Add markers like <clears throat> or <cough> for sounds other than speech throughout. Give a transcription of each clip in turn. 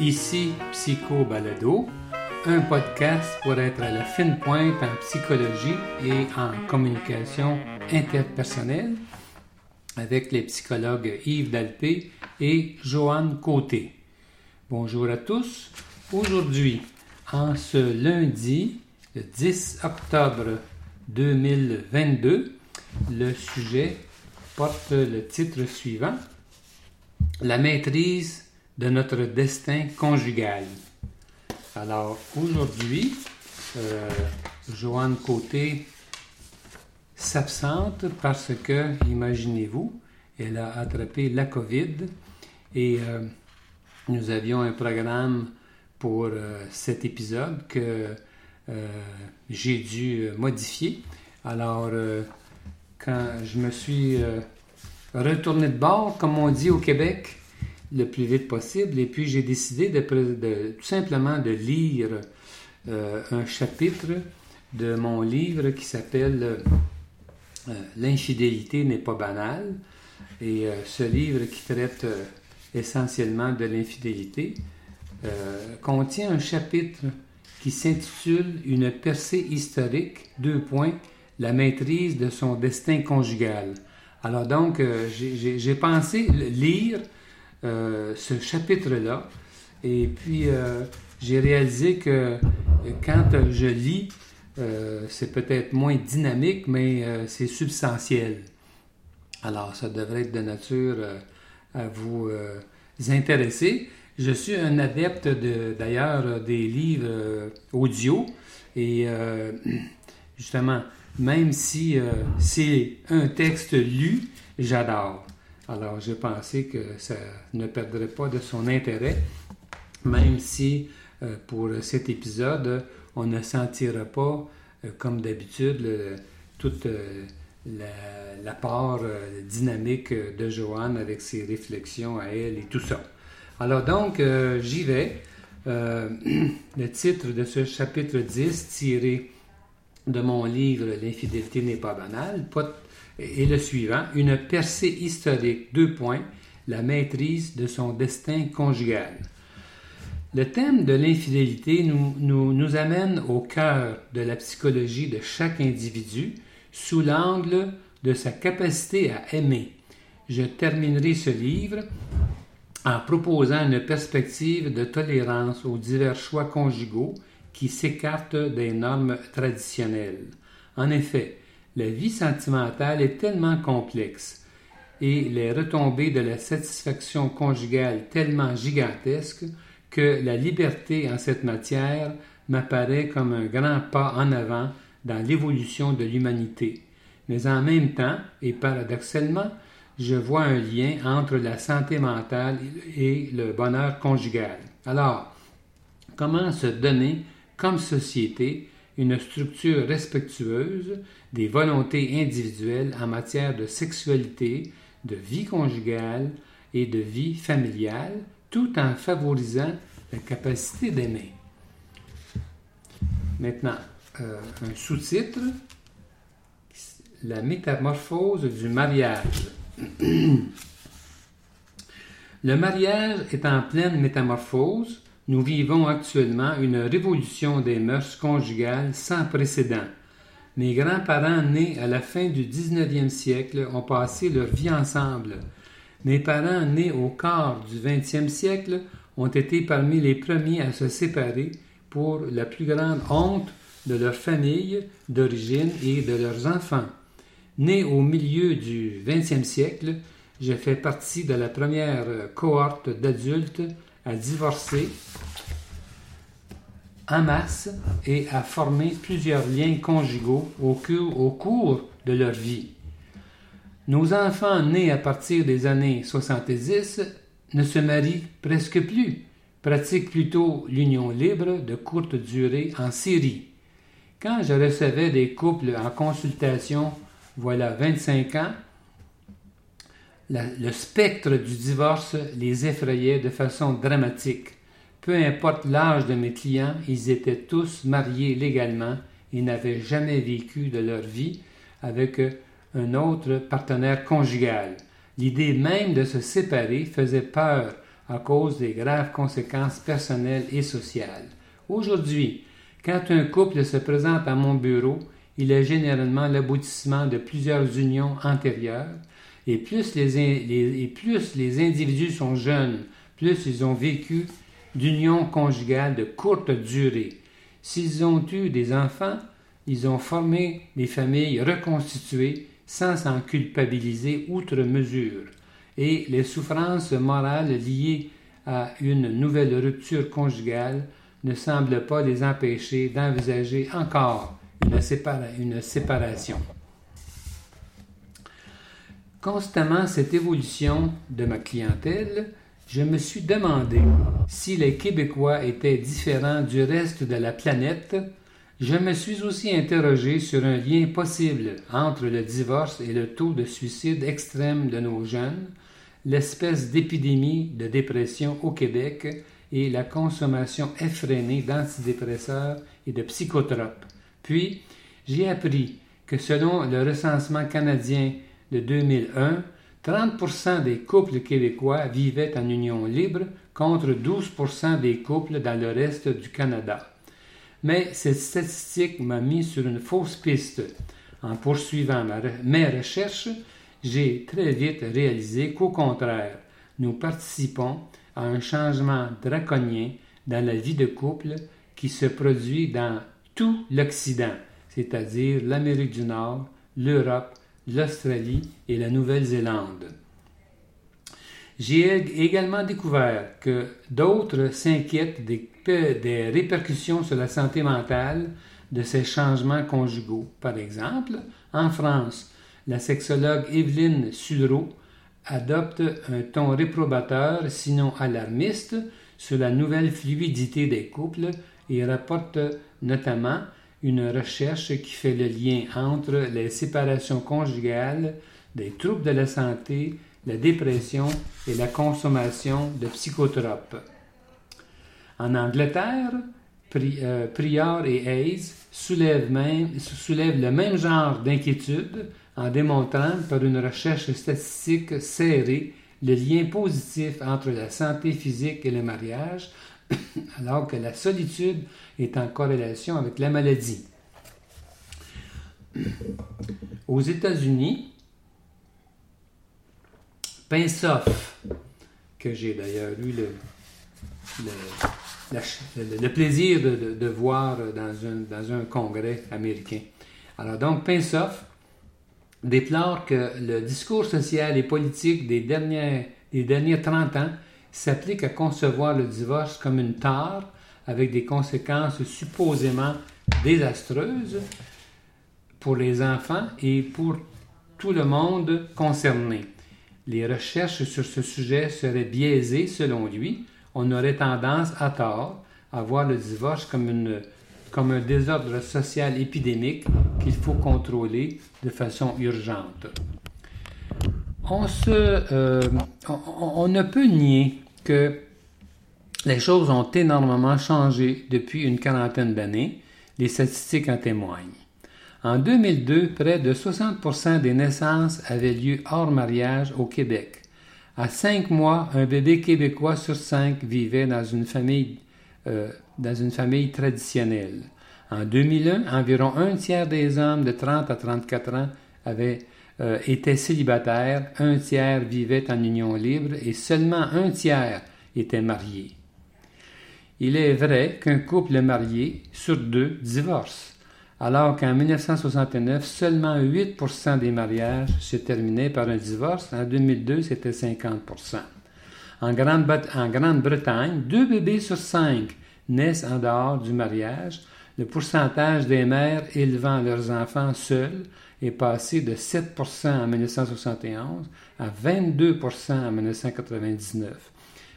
Ici Psycho Balado, un podcast pour être à la fine pointe en psychologie et en communication interpersonnelle avec les psychologues Yves Dalpé et Joanne Côté. Bonjour à tous. Aujourd'hui, en ce lundi, le 10 octobre 2022, le sujet porte le titre suivant La maîtrise de notre destin conjugal. Alors aujourd'hui, euh, Joanne Côté s'absente parce que, imaginez-vous, elle a attrapé la COVID et euh, nous avions un programme pour euh, cet épisode que j'ai dû modifier. Alors, quand je me suis retourné de bord, comme on dit au Québec, le plus vite possible. Et puis j'ai décidé tout simplement de lire euh, un chapitre de mon livre qui s'appelle euh, L'infidélité n'est pas banale. Et euh, ce livre qui traite essentiellement de l'infidélité contient un chapitre qui s'intitule Une percée historique, deux points, la maîtrise de son destin conjugal. Alors donc, j'ai pensé lire euh, ce chapitre-là. Et puis, euh, j'ai réalisé que quand je lis, euh, c'est peut-être moins dynamique, mais c'est substantiel. Alors, ça devrait être de nature à vous intéresser. Je suis un adepte d'ailleurs des livres audio et <clears throat> justement, même si c'est un texte lu, j'adore. Alors, j'ai pensé que ça ne perdrait pas de son intérêt, même si euh, pour cet épisode, on ne sentira pas, euh, comme d'habitude, toute euh, la, part dynamique de Joanne avec ses réflexions à elle et tout ça. Alors donc, j'y vais. <clears throat> le titre de ce chapitre 10, tiré de mon livre L'infidélité n'est pas banale, et le suivant, une percée historique, deux points, la maîtrise de son destin conjugal. Le thème de l'infidélité nous, nous, amène au cœur de la psychologie de chaque individu sous l'angle de sa capacité à aimer. Je terminerai ce livre en proposant une perspective de tolérance aux divers choix conjugaux qui s'écartent des normes traditionnelles. En effet, la vie sentimentale est tellement complexe et les retombées de la satisfaction conjugale tellement gigantesques que la liberté en cette matière m'apparaît comme un grand pas en avant dans l'évolution de l'humanité. Mais en même temps, et paradoxalement, je vois un lien entre la santé mentale et le bonheur conjugal. Alors, comment se donner comme société une structure respectueuse des volontés individuelles en matière de sexualité, de vie conjugale et de vie familiale, tout en favorisant la capacité d'aimer. Maintenant, euh, un sous-titre, la métamorphose du mariage. <clears throat> Le mariage est en pleine métamorphose nous vivons actuellement une révolution des mœurs conjugales sans précédent. Mes grands-parents nés à la fin du 19e siècle ont passé leur vie ensemble. Mes parents nés au quart du 20e siècle ont été parmi les premiers à se séparer pour la plus grande honte de leur famille d'origine et de leurs enfants. Né au milieu du 20e siècle, j'ai fait partie de la première cohorte d'adultes à divorcer en masse et à former plusieurs liens conjugaux au cours, au cours de leur vie. Nos enfants nés à partir des années 70 ne se marient presque plus, pratiquent plutôt l'union libre de courte durée en Syrie. Quand je recevais des couples en consultation, voilà 25 ans, le spectre du divorce les effrayait de façon dramatique. Peu importe l'âge de mes clients, ils étaient tous mariés légalement et n'avaient jamais vécu de leur vie avec un autre partenaire conjugal. L'idée même de se séparer faisait peur à cause des graves conséquences personnelles et sociales. Aujourd'hui, quand un couple se présente à mon bureau, il est généralement l'aboutissement de plusieurs unions antérieures, et plus les, individus sont jeunes, plus ils ont vécu d'unions conjugales de courte durée. S'ils ont eu des enfants, ils ont formé des familles reconstituées sans s'en culpabiliser outre mesure. Et les souffrances morales liées à une nouvelle rupture conjugale ne semblent pas les empêcher d'envisager encore une séparation. Constamment cette évolution de ma clientèle, je me suis demandé si les Québécois étaient différents du reste de la planète. Je me suis aussi interrogé sur un lien possible entre le divorce et le taux de suicide extrême de nos jeunes, l'espèce d'épidémie de dépression au Québec et la consommation effrénée d'antidépresseurs et de psychotropes. Puis, j'ai appris que selon le recensement canadien de 2001, 30 des couples québécois vivaient en union libre contre 12% des couples dans le reste du Canada. Mais cette statistique m'a mis sur une fausse piste. En poursuivant mes recherches, j'ai très vite réalisé qu'au contraire, nous participons à un changement draconien dans la vie de couple qui se produit dans tout l'Occident, c'est-à-dire l'Amérique du Nord, l'Europe, l'Australie et la Nouvelle-Zélande. J'ai également découvert que d'autres s'inquiètent des, répercussions sur la santé mentale de ces changements conjugaux. Par exemple, en France, la sexologue Evelyne Sulro adopte un ton réprobateur, sinon alarmiste, sur la nouvelle fluidité des couples et rapporte notamment une recherche qui fait le lien entre les séparations conjugales, des troubles de la santé, la dépression et la consommation de psychotropes. En Angleterre, euh, Prior et Hayes soulèvent, soulèvent le même genre d'inquiétude en démontrant par une recherche statistique serrée le lien positif entre la santé physique et le mariage, <coughs> alors que la solitude est en corrélation avec la maladie. <coughs> Aux États-Unis, Pinsoff, que j'ai d'ailleurs eu le, plaisir de, voir dans un, congrès américain. Alors donc, Pinsoff déplore que le discours social et politique des derniers 30 ans s'applique à concevoir le divorce comme une tare avec des conséquences supposément désastreuses pour les enfants et pour tout le monde concerné. Les recherches sur ce sujet seraient biaisées selon lui. On aurait tendance à tort à voir le divorce comme, une, comme un désordre social épidémique qu'il faut contrôler de façon urgente. On, euh, on ne peut nier que les choses ont énormément changé depuis une quarantaine d'années. Les statistiques en témoignent. En 2002, près de 60% des naissances avaient lieu hors mariage au Québec. À cinq mois, un bébé québécois sur cinq vivait dans une famille, euh, dans une famille traditionnelle. En 2001, environ un tiers des hommes de 30 à 34 ans avaient euh, étaient célibataires, un tiers vivait en union libre et seulement un tiers était marié. Il est vrai qu'un couple marié sur deux divorce alors qu'en 1969, seulement 8% des mariages se terminaient par un divorce. En 2002, c'était 50% En Grande-Bretagne, deux bébés sur cinq naissent en dehors du mariage. Le pourcentage des mères élevant leurs enfants seuls est passé de 7% en 1971 à 22% en 1999.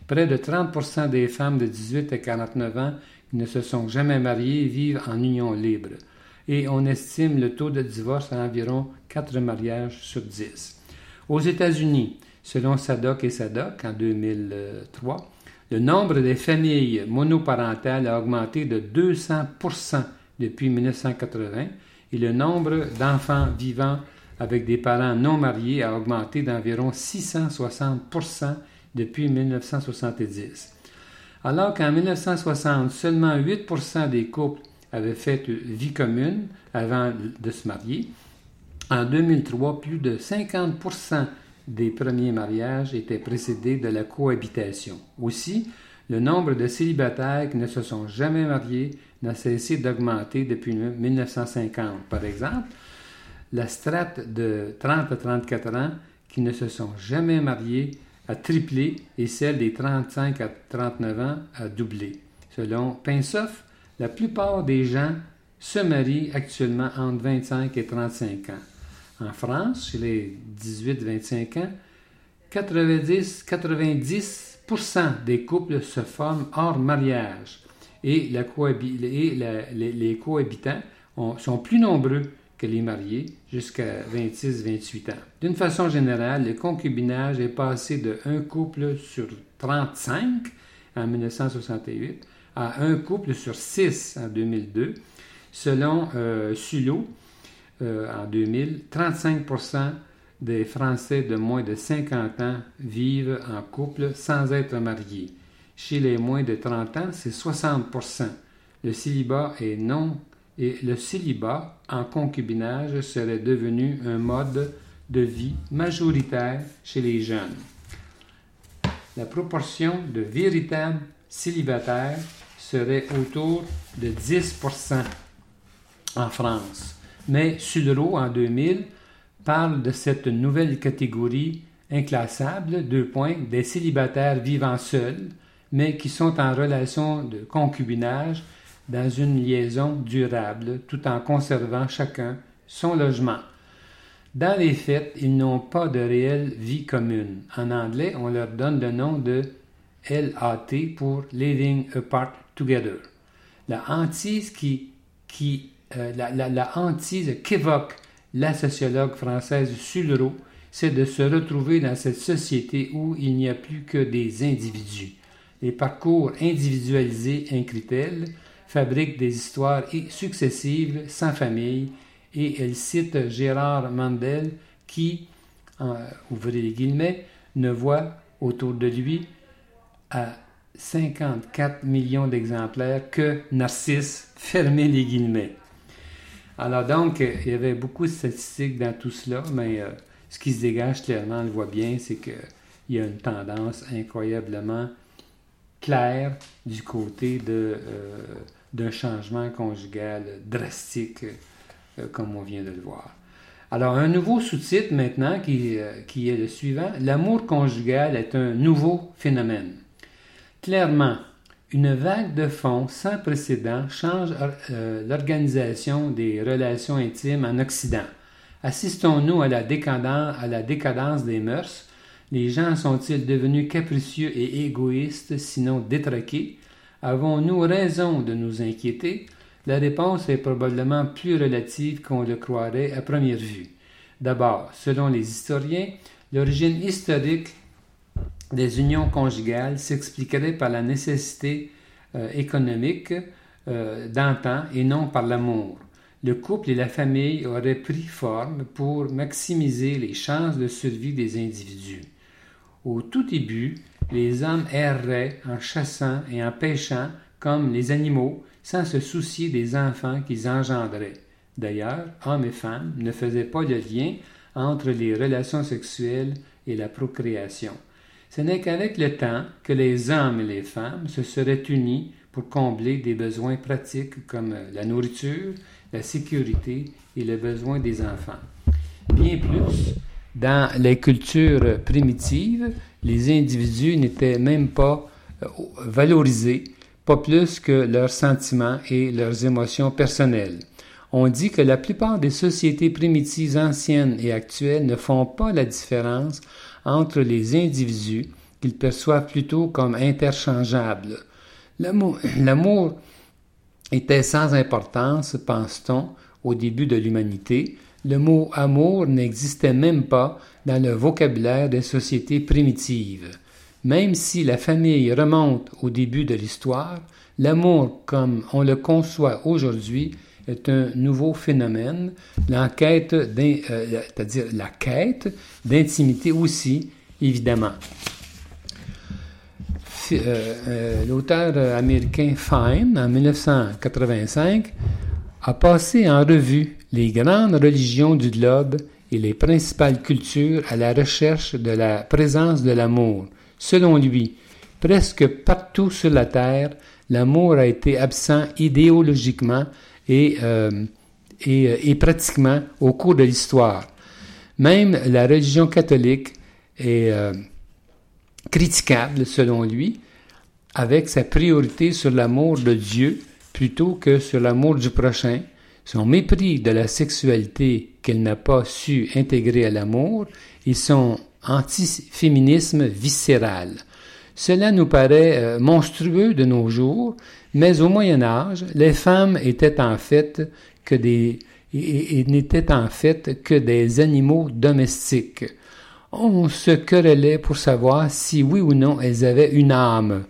Près de 30% des femmes de 18 à 49 ans qui ne se sont jamais mariées vivent en union libre et on estime le taux de divorce à environ 4 mariages sur 10. Aux États-Unis, selon SADOC et SADOC en 2003, le nombre des familles monoparentales a augmenté de 200% depuis 1980 et le nombre d'enfants vivant avec des parents non mariés a augmenté d'environ 660 depuis 1970. Alors qu'en 1960, seulement 8% des couples avaient fait vie commune avant de se marier, en 2003, plus de 50% des premiers mariages étaient précédés de la cohabitation. Aussi, le nombre de célibataires qui ne se sont jamais mariés n'a cessé d'augmenter depuis 1950. Par exemple, la strate de 30 à 34 ans qui ne se sont jamais mariés a triplé et celle des 35 à 39 ans a doublé. Selon Pinsoff, la plupart des gens se marient actuellement entre 25 et 35 ans. En France, chez les 18-25 ans, 90, 90 des couples se forment hors mariage et, les, cohabitants sont plus nombreux que les mariés jusqu'à 26-28 ans. D'une façon générale, le concubinage est passé de un couple sur 35 en 1968 à un couple sur 6 en 2002. Selon euh, Sulo, euh, en 2000, 35 des Français de moins de 50 ans vivent en couple sans être mariés. Chez les moins de 30 ans, c'est 60% Le célibat est non et le célibat en concubinage serait devenu un mode de vie majoritaire chez les jeunes. La proportion de véritables célibataires serait autour de 10% en France. Mais Sulro, en 2000, parle de cette nouvelle catégorie inclassable, deux points, des célibataires vivant seuls, mais qui sont en relation de concubinage dans une liaison durable tout en conservant chacun son logement. Dans les faits, ils n'ont pas de réelle vie commune. En anglais, on leur donne le nom de LAT pour Living Apart Together. La hantise qui, qui euh, la, la, hantise qu'évoque la sociologue française Sulro, c'est de se retrouver dans cette société où il n'y a plus que des individus. Les parcours individualisés, incrit-elle, fabrique des histoires successives sans famille et elle cite Gérard Mandel qui, ouvrez les guillemets, ne voit autour de lui à 54 millions d'exemplaires que Narcisse, fermez les guillemets. Alors donc, il y avait beaucoup de statistiques dans tout cela, mais euh, ce qui se dégage clairement, on le voit bien, c'est qu'il y a une tendance incroyablement claire du côté de, euh, d'un changement conjugal drastique, euh, comme on vient de le voir. Alors, un nouveau sous-titre maintenant qui, euh, qui, est le suivant. L'amour conjugal est un nouveau phénomène. Clairement, une vague de fond sans précédent change euh, l'organisation des relations intimes en Occident. Assistons-nous à la décadence des mœurs? Les gens sont-ils devenus capricieux et égoïstes, sinon détraqués? Avons-nous raison de nous inquiéter? La réponse est probablement plus relative qu'on le croirait à première vue. D'abord, selon les historiens, l'origine historique des unions conjugales s'expliquerait par la nécessité euh, économique euh, d'antan et non par l'amour. Le couple et la famille auraient pris forme pour maximiser les chances de survie des individus. Au tout début, les hommes erraient en chassant et en pêchant comme les animaux, sans se soucier des enfants qu'ils engendraient. D'ailleurs, hommes et femmes ne faisaient pas de lien entre les relations sexuelles et la procréation. Ce n'est qu'avec le temps que les hommes et les femmes se seraient unis pour combler des besoins pratiques comme la nourriture, la sécurité et les besoins des enfants. Bien plus, dans les cultures primitives, les individus n'étaient même pas euh, valorisés, pas plus que leurs sentiments et leurs émotions personnelles. On dit que la plupart des sociétés primitives anciennes et actuelles ne font pas la différence entre les individus qu'ils perçoivent plutôt comme interchangeables. <clears throat> L'amour était sans importance, pense-t-on, au début de l'humanité. Le mot amour n'existait même pas dans le vocabulaire des sociétés primitives. Même si la famille remonte au début de l'histoire, l'amour comme on le conçoit aujourd'hui est un nouveau phénomène. L'enquête, euh, c'est-à-dire la quête d'intimité aussi, évidemment. Euh, euh, l'auteur américain Fine, en 1985, a passé en revue les grandes religions du globe et les principales cultures à la recherche de la présence de l'amour. Selon lui, presque partout sur la Terre, l'amour a été absent idéologiquement et, euh, et, pratiquement au cours de l'histoire. Même la religion catholique est critiquable, selon lui, avec sa priorité sur l'amour de Dieu plutôt que sur l'amour du prochain, son mépris de la sexualité qu'elle n'a pas su intégrer à l'amour et son antiféminisme viscéral. Cela nous paraît euh, monstrueux de nos jours, mais au Moyen Âge, les femmes étaient en fait des n'étaient en fait que des animaux domestiques on se querellait pour savoir si oui ou non elles avaient une âme.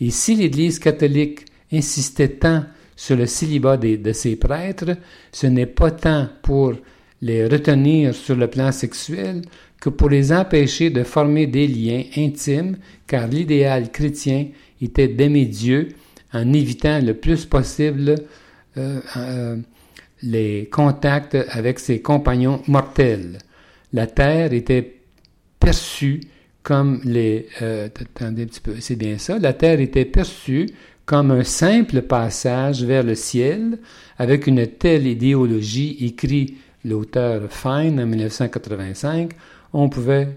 Et si l'Église catholique insistait tant sur le célibat de ses prêtres, ce n'est pas tant pour les retenir sur le plan sexuel que pour les empêcher de former des liens intimes, car l'idéal chrétien était d'aimer Dieu en évitant le plus possible euh, euh, les contacts avec ses compagnons mortels. La terre était perçue comme les... Euh, attendez un petit peu, c'est bien ça. La Terre était perçue comme un simple passage vers le ciel, avec une telle idéologie, écrit l'auteur Fine en 1985, on pouvait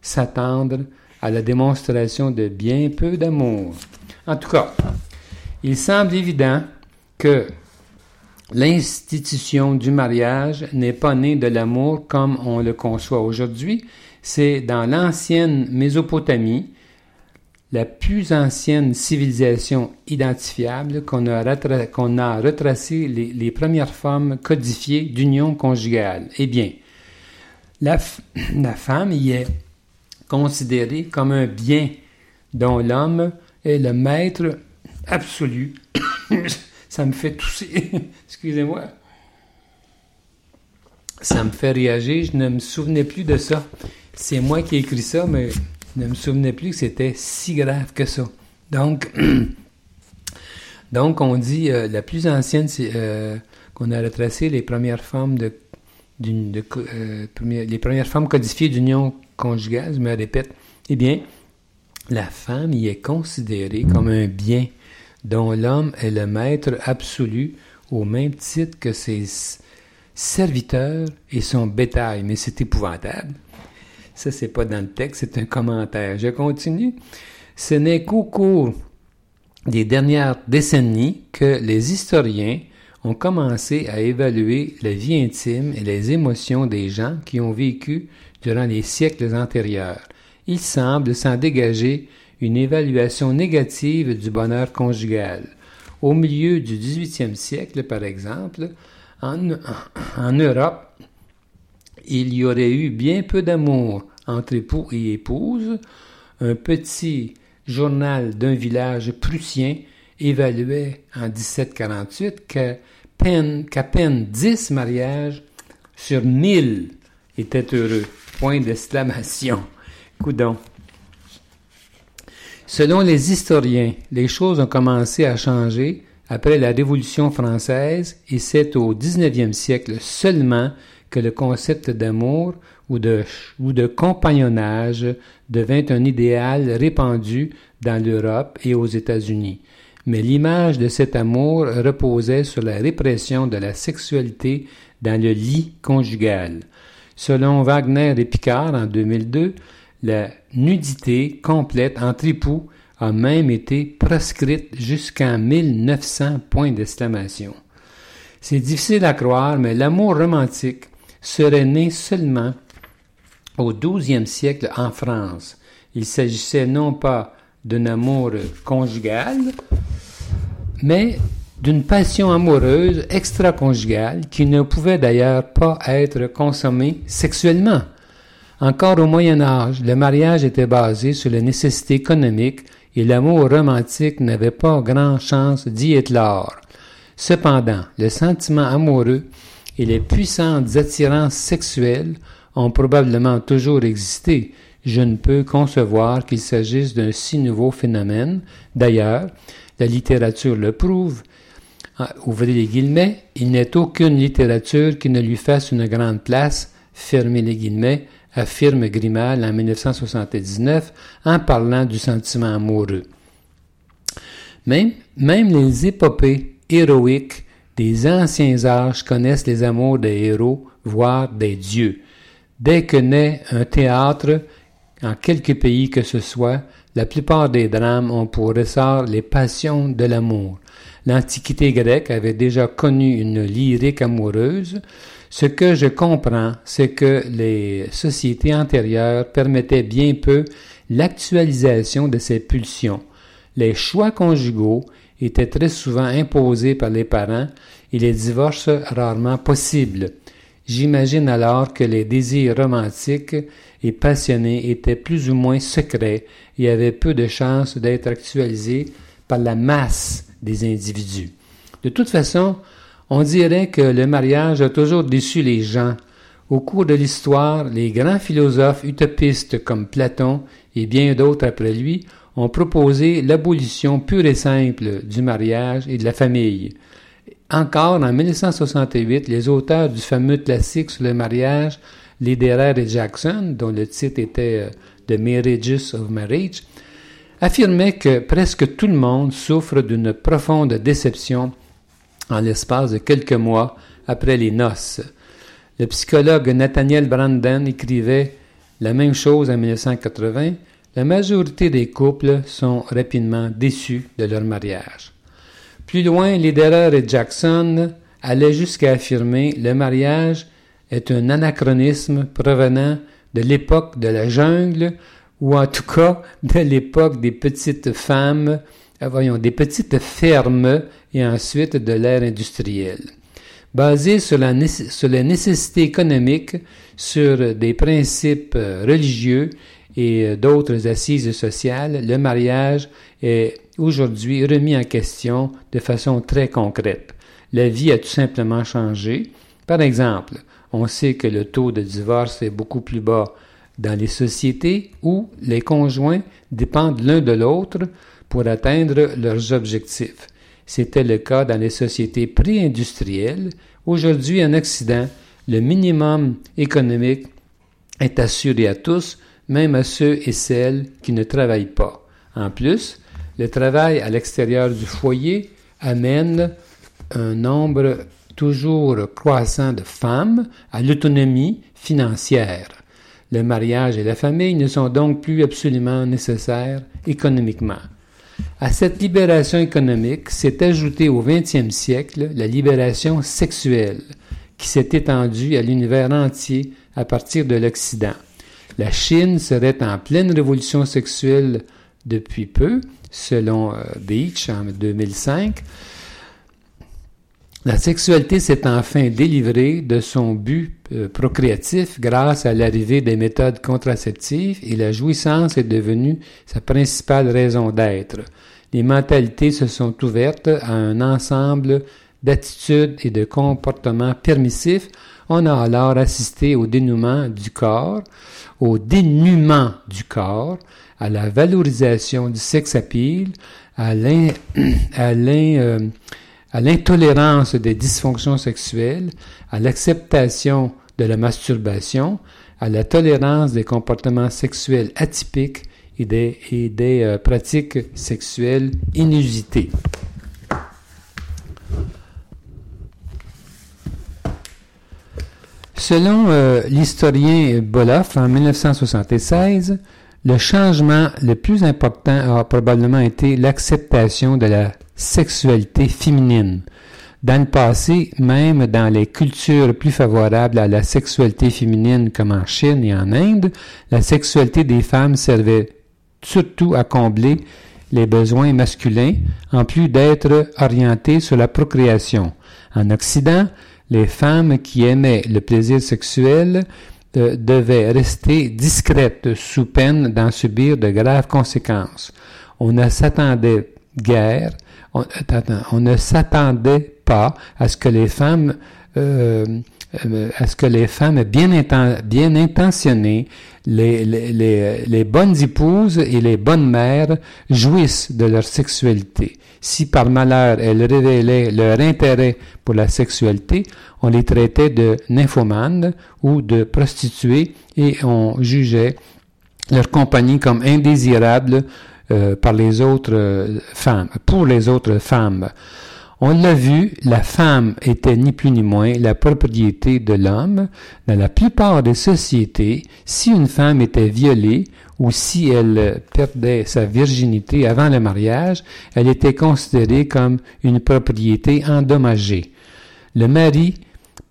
s'attendre à la démonstration de bien peu d'amour. En tout cas, il semble évident que l'institution du mariage n'est pas née de l'amour comme on le conçoit aujourd'hui, c'est dans l'ancienne Mésopotamie, la plus ancienne civilisation identifiable qu'on a, retracé les, premières formes codifiées d'union conjugale. Eh bien, la, femme y est considérée comme un bien dont l'homme est le maître absolu. <coughs> Ça me fait tousser. <laughs> Excusez-moi. Ça me fait réagir. Je ne me souvenais plus de ça. C'est moi qui ai écrit ça, mais je ne me souvenais plus que c'était si grave que ça. Donc, <coughs> donc on dit euh, la plus ancienne, euh, qu'on a retracé les premières formes de, euh, les premières formes codifiées d'union conjugale. Je me répète. Eh bien, la femme y est considérée comme un bien dont l'homme est le maître absolu au même titre que ses serviteurs et son bétail. Mais c'est épouvantable. Ça, c'est pas dans le texte, c'est un commentaire. Je continue. Ce n'est qu'au cours des dernières décennies que les historiens ont commencé à évaluer la vie intime et les émotions des gens qui ont vécu durant les siècles antérieurs. Il semble s'en dégager une évaluation négative du bonheur conjugal. Au milieu du XVIIIe siècle, par exemple, en, en Europe, il y aurait eu bien peu d'amour entre époux et épouses. Un petit journal d'un village prussien évaluait en 1748 qu'à peine, qu'à peine 10 mariages sur 1000 étaient heureux. Point d'exclamation. Coudon. Selon les historiens, les choses ont commencé à changer après la Révolution française et c'est au 19e siècle seulement que le concept d'amour ou de compagnonnage devint un idéal répandu dans l'Europe et aux États-Unis. Mais l'image de cet amour reposait sur la répression de la sexualité dans le lit conjugal. Selon Wagner et Picard en 2002, la nudité complète entre époux a même été proscrite jusqu'en 1900 points. C'est difficile à croire, mais l'amour romantique serait né seulement au XIIe siècle en France. Il s'agissait non pas d'un amour conjugal, mais d'une passion amoureuse extra-conjugale qui ne pouvait d'ailleurs pas être consommée sexuellement. Encore au Moyen Âge, le mariage était basé sur les nécessités économiques et l'amour romantique n'avait pas grand chance d'y éclore. Cependant, le sentiment amoureux et les puissantes attirances sexuelles ont probablement toujours existé. Je ne peux concevoir qu'il s'agisse d'un si nouveau phénomène. D'ailleurs, la littérature le prouve. Ah, ouvrez les guillemets, il n'est aucune littérature qui ne lui fasse une grande place, fermez les guillemets, affirme Grimal en 1979 en parlant du sentiment amoureux. Même, même les épopées héroïques des anciens âges connaissent les amours des héros, voire des dieux. Dès que naît un théâtre, en quelque pays que ce soit, la plupart des drames ont pour ressort les passions de l'amour. L'Antiquité grecque avait déjà connu une lyrique amoureuse. Ce que je comprends, c'est que les sociétés antérieures permettaient bien peu l'actualisation de ces pulsions. Les choix conjugaux étaient très souvent imposés par les parents et les divorces rarement possibles. J'imagine alors que les désirs romantiques et passionnés étaient plus ou moins secrets et avaient peu de chances d'être actualisés par la masse des individus. De toute façon, on dirait que le mariage a toujours déçu les gens. Au cours de l'histoire, les grands philosophes utopistes comme Platon et bien d'autres après lui ont proposé l'abolition pure et simple du mariage et de la famille. Encore en 1968, les auteurs du fameux classique sur le mariage, Lederer et Jackson, dont le titre était euh, The Marriages of Marriage, affirmaient que presque tout le monde souffre d'une profonde déception en l'espace de quelques mois après les noces. Le psychologue Nathaniel Brandon écrivait la même chose en 1980. La majorité des couples sont rapidement déçus de leur mariage. Plus loin, Lederer et Jackson allaient jusqu'à affirmer le mariage est un anachronisme provenant de l'époque de la jungle ou en tout cas de l'époque des petites femmes, euh, voyons, des petites fermes et ensuite de l'ère industrielle. Basé sur la, sur la nécessité économique, sur des principes euh, religieux et euh, d'autres assises sociales, le mariage est aujourd'hui remis en question de façon très concrète. La vie a tout simplement changé. Par exemple, on sait que le taux de divorce est beaucoup plus bas dans les sociétés où les conjoints dépendent l'un de l'autre pour atteindre leurs objectifs. C'était le cas dans les sociétés pré-industrielles. Aujourd'hui, en Occident, le minimum économique est assuré à tous, même à ceux et celles qui ne travaillent pas. En plus, le travail à l'extérieur du foyer amène un nombre toujours croissant de femmes à l'autonomie financière. Le mariage et la famille ne sont donc plus absolument nécessaires économiquement. À cette libération économique s'est ajoutée au XXe siècle la libération sexuelle, qui s'est étendue à l'univers entier à partir de l'Occident. La Chine serait en pleine révolution sexuelle depuis peu, selon euh, Beach en 2005. La sexualité s'est enfin délivrée de son but euh, procréatif grâce à l'arrivée des méthodes contraceptives et la jouissance est devenue sa principale raison d'être. Les mentalités se sont ouvertes à un ensemble d'attitudes et de comportements permissifs. On a alors assisté au dénouement du corps, au dénuement du corps, à la valorisation du sex appeal, à <clears throat> euh, l'intolérance des dysfonctions sexuelles, à l'acceptation de la masturbation, à la tolérance des comportements sexuels atypiques et des, et des euh, pratiques sexuelles inusitées. Selon euh, l'historien Boloff, en 1976, le changement le plus important a probablement été l'acceptation de la sexualité féminine. Dans le passé, même dans les cultures plus favorables à la sexualité féminine comme en Chine et en Inde, la sexualité des femmes servait surtout à combler les besoins masculins, en plus d'être orientée sur la procréation. En Occident, les femmes qui aimaient le plaisir sexuel devait rester discrète sous peine d'en subir de graves conséquences. On ne s'attendait guère, on, ne s'attendait pas à ce que les femmes euh, euh, à ce que les femmes bien intentionnées, les, les, les, bonnes épouses et les bonnes mères jouissent de leur sexualité. Si par malheur elles révélaient leur intérêt pour la sexualité, on les traitait de nymphomanes ou de prostituées et on jugeait leur compagnie comme indésirable euh, par les autres euh, femmes, pour les autres femmes. On l'a vu, la femme était ni plus ni moins la propriété de l'homme. Dans la plupart des sociétés, si une femme était violée ou si elle perdait sa virginité avant le mariage, elle était considérée comme une propriété endommagée. Le mari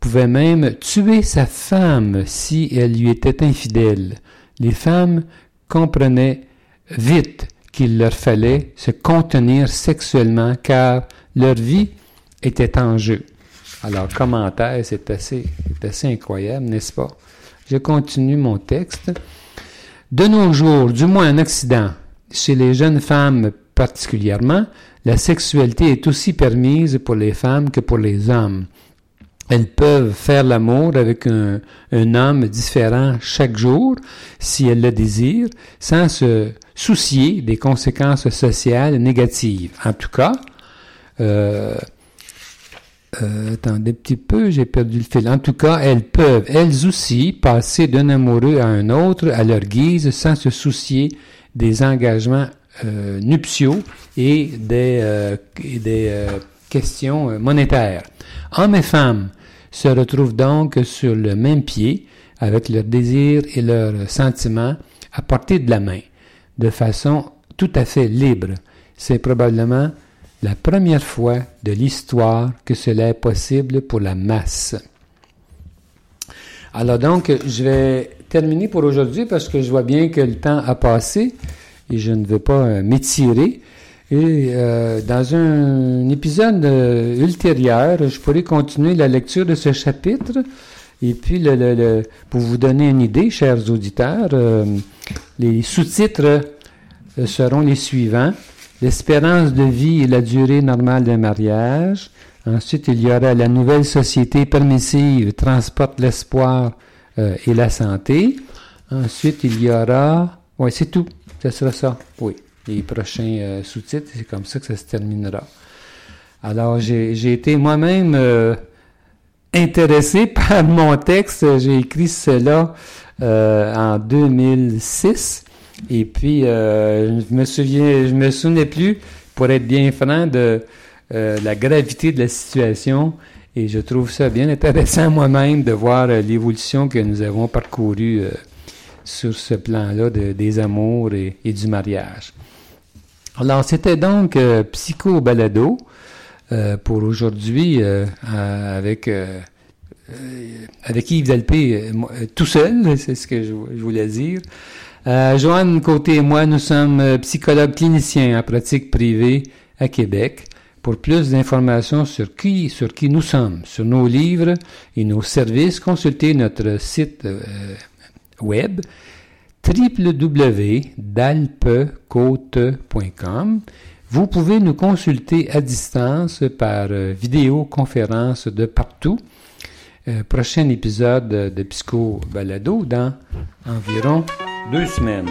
pouvait même tuer sa femme si elle lui était infidèle. Les femmes comprenaient vite qu'il leur fallait se contenir sexuellement car leur vie était en jeu. Alors, commentaire, c'est assez, assez incroyable, n'est-ce pas? Je continue mon texte. De nos jours, du moins en Occident, chez les jeunes femmes particulièrement, la sexualité est aussi permise pour les femmes que pour les hommes. Elles peuvent faire l'amour avec un, un, homme différent chaque jour, si elles le désirent, sans se soucier des conséquences sociales négatives. En tout cas, euh, euh, attendez un petit peu, j'ai perdu le fil. En tout cas, elles peuvent, elles aussi, passer d'un amoureux à un autre à leur guise sans se soucier des engagements euh, nuptiaux et des, euh, des euh, questions monétaires. Hommes et femmes se retrouvent donc sur le même pied avec leurs désirs et leurs sentiments à portée de la main, de façon tout à fait libre. C'est probablement la première fois de l'histoire que cela est possible pour la masse. Alors donc, je vais terminer pour aujourd'hui parce que je vois bien que le temps a passé et je ne veux pas euh, m'étirer. Et euh, dans un épisode euh, ultérieur, je pourrai continuer la lecture de ce chapitre. Et puis, pour vous donner une idée, chers auditeurs, les sous-titres seront les suivants l'espérance de vie et la durée normale d'un mariage. Ensuite, il y aura la nouvelle société permissive transporte l'espoir euh, et la santé. Ensuite, il y aura... Oui, c'est tout. Ce sera ça. Oui. Les prochains euh, sous-titres, c'est comme ça que ça se terminera. Alors, j'ai été moi-même euh, intéressé <laughs> par mon texte. J'ai écrit cela en 2006. Et puis, euh, je me souviens, je me souvenais plus, pour être bien franc, de euh, la gravité de la situation. Et je trouve ça bien intéressant <laughs> moi-même de voir euh, l'évolution que nous avons parcourue sur ce plan-là de, des amours et, du mariage. Alors, c'était donc Psycho Balado pour aujourd'hui avec avec Yves Delpé tout seul, <laughs> c'est ce que je voulais dire. Euh, Joanne Côté et moi, nous sommes euh, psychologues cliniciens en pratique privée à Québec. Pour plus d'informations sur qui, sur qui nous sommes, sur nos livres et nos services, consultez notre site euh, web www.dalpecote.com. Vous pouvez nous consulter à distance par vidéoconférence de partout. prochain épisode de Psycho Balado dans environ deux semaines.